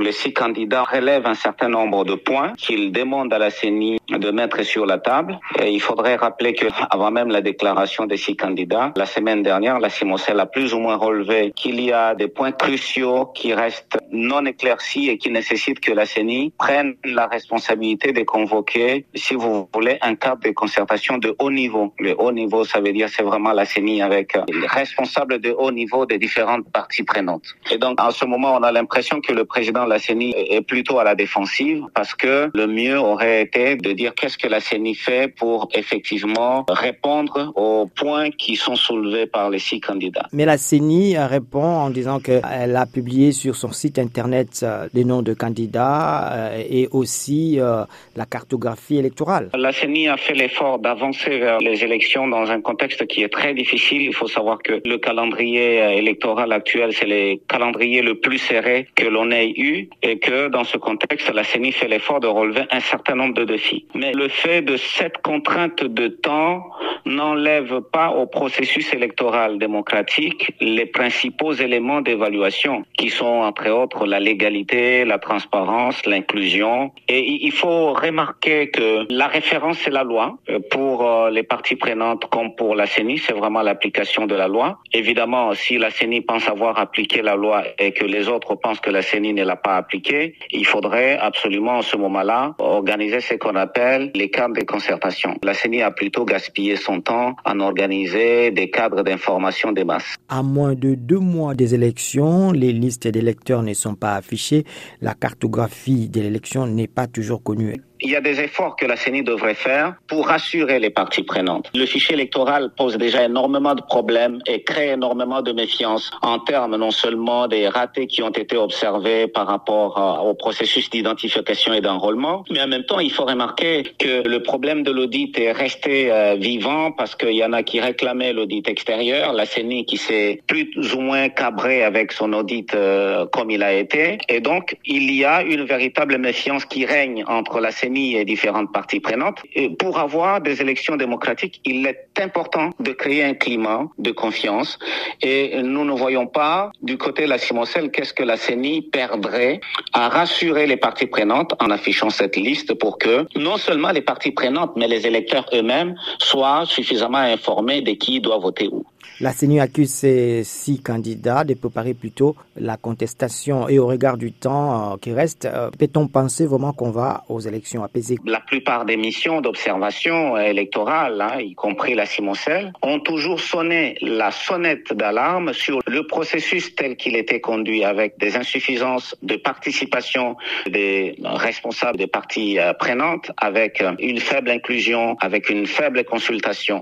Les six candidats relèvent un certain nombre de points qu'ils demandent à la CENI de mettre sur la table. Et il faudrait rappeler que avant même la déclaration des six candidats, la semaine dernière, la CIMOCEL a plus ou moins relevé qu'il y a des points cruciaux qui restent non éclaircis et qui nécessitent que la CENI prenne la responsabilité de convoquer, si vous voulez, un cadre de concertation de haut niveau. Le haut niveau, ça veut dire c'est vraiment la CENI avec les responsables de haut niveau des différentes parties prenantes. Et donc, en ce moment, on a l'impression que le président de la CENI est plutôt à la défensive parce que le mieux aurait été de dire qu'est-ce que la CENI fait pour effectivement répondre aux points qui sont soulevés par les six candidats. Mais la CENI répond en disant qu'elle a publié sur son site internet euh, les noms de candidats euh, et aussi euh, la cartographie électorale. La CENI a fait l'effort d'avancer vers les élections dans un contexte qui est très difficile. Il faut savoir que le calendrier électoral actuel, c'est le calendrier le plus serré que l'on ait eu et que dans ce contexte, la CENI fait l'effort de relever un certain nombre de défis. Mais le fait de cette contrainte de temps n'enlève pas au processus électoral démocratique les principaux éléments d'évaluation qui sont entre autres la légalité, la transparence, l'inclusion. Et il faut remarquer que la référence c'est la loi. Pour euh, les parties prenantes comme pour la CENI, c'est vraiment l'application de la loi. Évidemment, si la CENI pense avoir appliqué la loi et que les autres pensent que la CENI ne l'a pas appliquée, il faudrait absolument en ce moment-là organiser ce qu'on appelle les cadres de concertation. La CENI a plutôt gaspillé son temps en organiser des cadres d'information des masses. À moins de deux mois des élections, les listes d'électeurs ne sont pas affichées, la cartographie de l'élection n'est pas toujours connue il y a des efforts que la CENI devrait faire pour rassurer les parties prenantes. Le fichier électoral pose déjà énormément de problèmes et crée énormément de méfiance en termes non seulement des ratés qui ont été observés par rapport au processus d'identification et d'enrôlement, mais en même temps, il faut remarquer que le problème de l'audit est resté euh, vivant parce qu'il y en a qui réclamaient l'audit extérieur, la CENI qui s'est plus ou moins cabrée avec son audit euh, comme il a été, et donc il y a une véritable méfiance qui règne entre la CENI et différentes parties prenantes. Pour avoir des élections démocratiques, il est important de créer un climat de confiance. Et nous ne voyons pas du côté de la Simocelle qu'est-ce que la CENI perdrait à rassurer les parties prenantes en affichant cette liste pour que non seulement les parties prenantes, mais les électeurs eux-mêmes soient suffisamment informés de qui doit voter où. La CENI accuse ces six candidats de préparer plutôt la contestation et au regard du temps euh, qui reste, euh, peut-on penser vraiment qu'on va aux élections apaisées? La plupart des missions d'observation électorale, hein, y compris la Cimoncelle, ont toujours sonné la sonnette d'alarme sur le processus tel qu'il était conduit avec des insuffisances de participation des responsables des parties euh, prenantes, avec une faible inclusion, avec une faible consultation.